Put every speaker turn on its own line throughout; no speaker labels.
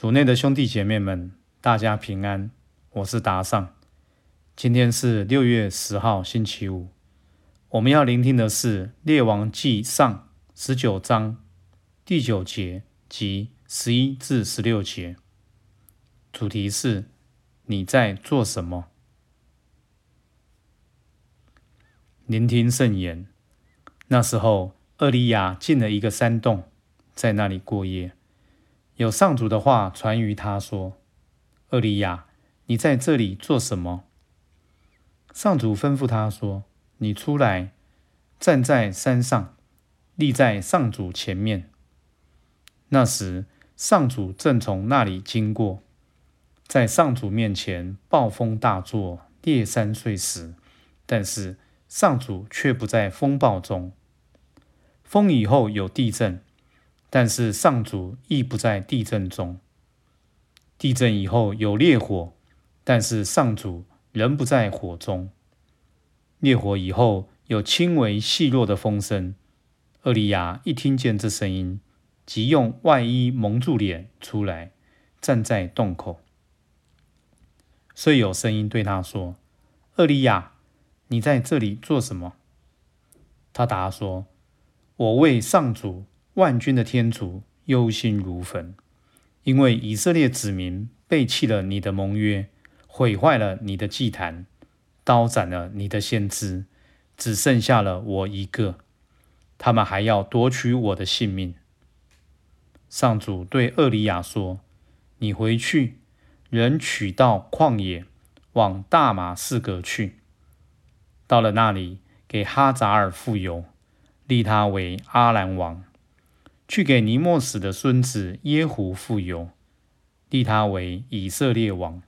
主内的兄弟姐妹们，大家平安，我是达尚。今天是六月十号，星期五。我们要聆听的是《列王纪上》十九章第九节及十一至十六节。主题是：你在做什么？聆听圣言。那时候，厄利亚进了一个山洞，在那里过夜。有上主的话传于他说：“厄利亚，你在这里做什么？”上主吩咐他说：“你出来，站在山上，立在上主前面。”那时，上主正从那里经过，在上主面前，暴风大作，裂山碎石，但是上主却不在风暴中。风以后有地震。但是上主亦不在地震中。地震以后有烈火，但是上主仍不在火中。烈火以后有轻微细弱的风声。厄利亚一听见这声音，即用外衣蒙住脸出来，站在洞口。虽有声音对他说：“厄利亚，你在这里做什么？”他答说：“我为上主。”万军的天主忧心如焚，因为以色列子民背弃了你的盟约，毁坏了你的祭坛，刀斩了你的先知，只剩下了我一个。他们还要夺取我的性命。上主对厄里亚说：“你回去，人取到旷野，往大马士革去。到了那里，给哈扎尔复油，立他为阿兰王。”去给尼莫斯的孙子耶胡复油，立他为以色列王；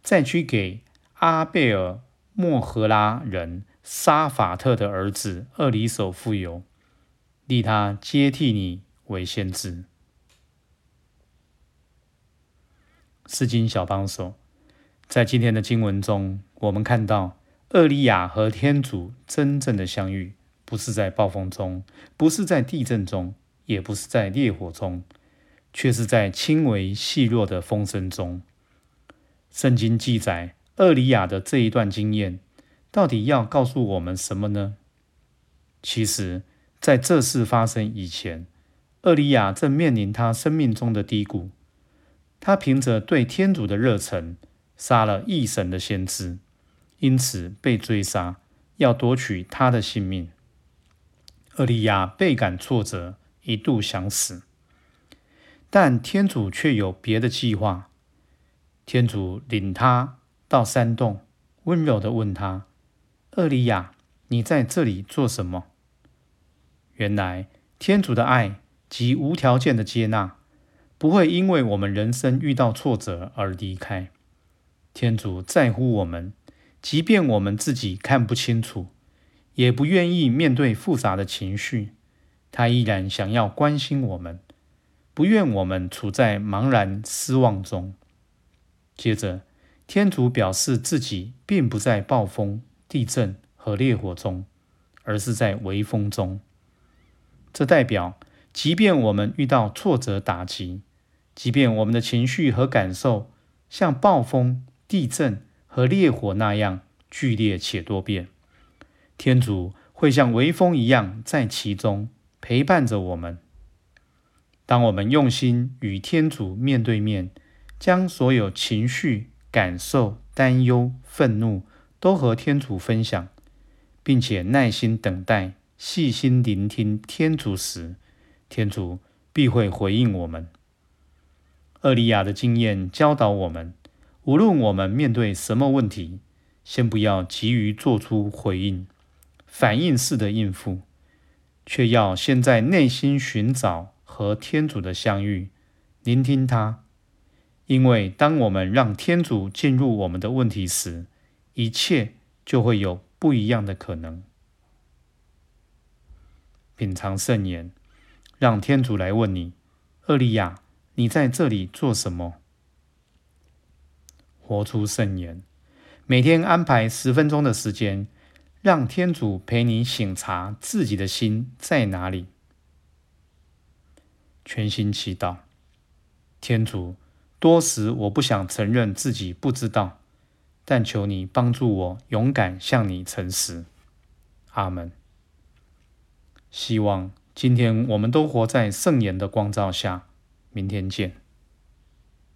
再去给阿贝尔莫赫拉人沙法特的儿子厄里手复油，立他接替你为先知。诗经小帮手，在今天的经文中，我们看到厄利亚和天主真正的相遇，不是在暴风中，不是在地震中。也不是在烈火中，却是在轻微细弱的风声中。圣经记载厄里亚的这一段经验，到底要告诉我们什么呢？其实，在这事发生以前，厄里亚正面临他生命中的低谷。他凭着对天主的热忱，杀了异神的先知，因此被追杀，要夺取他的性命。厄利亚倍感挫折。一度想死，但天主却有别的计划。天主领他到山洞，温柔的问他：“厄里亚，你在这里做什么？”原来，天主的爱及无条件的接纳，不会因为我们人生遇到挫折而离开。天主在乎我们，即便我们自己看不清楚，也不愿意面对复杂的情绪。他依然想要关心我们，不愿我们处在茫然失望中。接着，天主表示自己并不在暴风、地震和烈火中，而是在微风中。这代表，即便我们遇到挫折打击，即便我们的情绪和感受像暴风、地震和烈火那样剧烈且多变，天主会像微风一样在其中。陪伴着我们。当我们用心与天主面对面，将所有情绪、感受、担忧、愤怒都和天主分享，并且耐心等待、细心聆听天主时，天主必会回应我们。厄利亚的经验教导我们：无论我们面对什么问题，先不要急于做出回应，反应式的应付。却要先在内心寻找和天主的相遇，聆听他。因为当我们让天主进入我们的问题时，一切就会有不一样的可能。品尝圣言，让天主来问你：厄利亚，你在这里做什么？活出圣言，每天安排十分钟的时间。让天主陪你醒察自己的心在哪里，全心祈祷。天主，多时我不想承认自己不知道，但求你帮助我勇敢向你诚实。阿门。希望今天我们都活在圣言的光照下。明天见。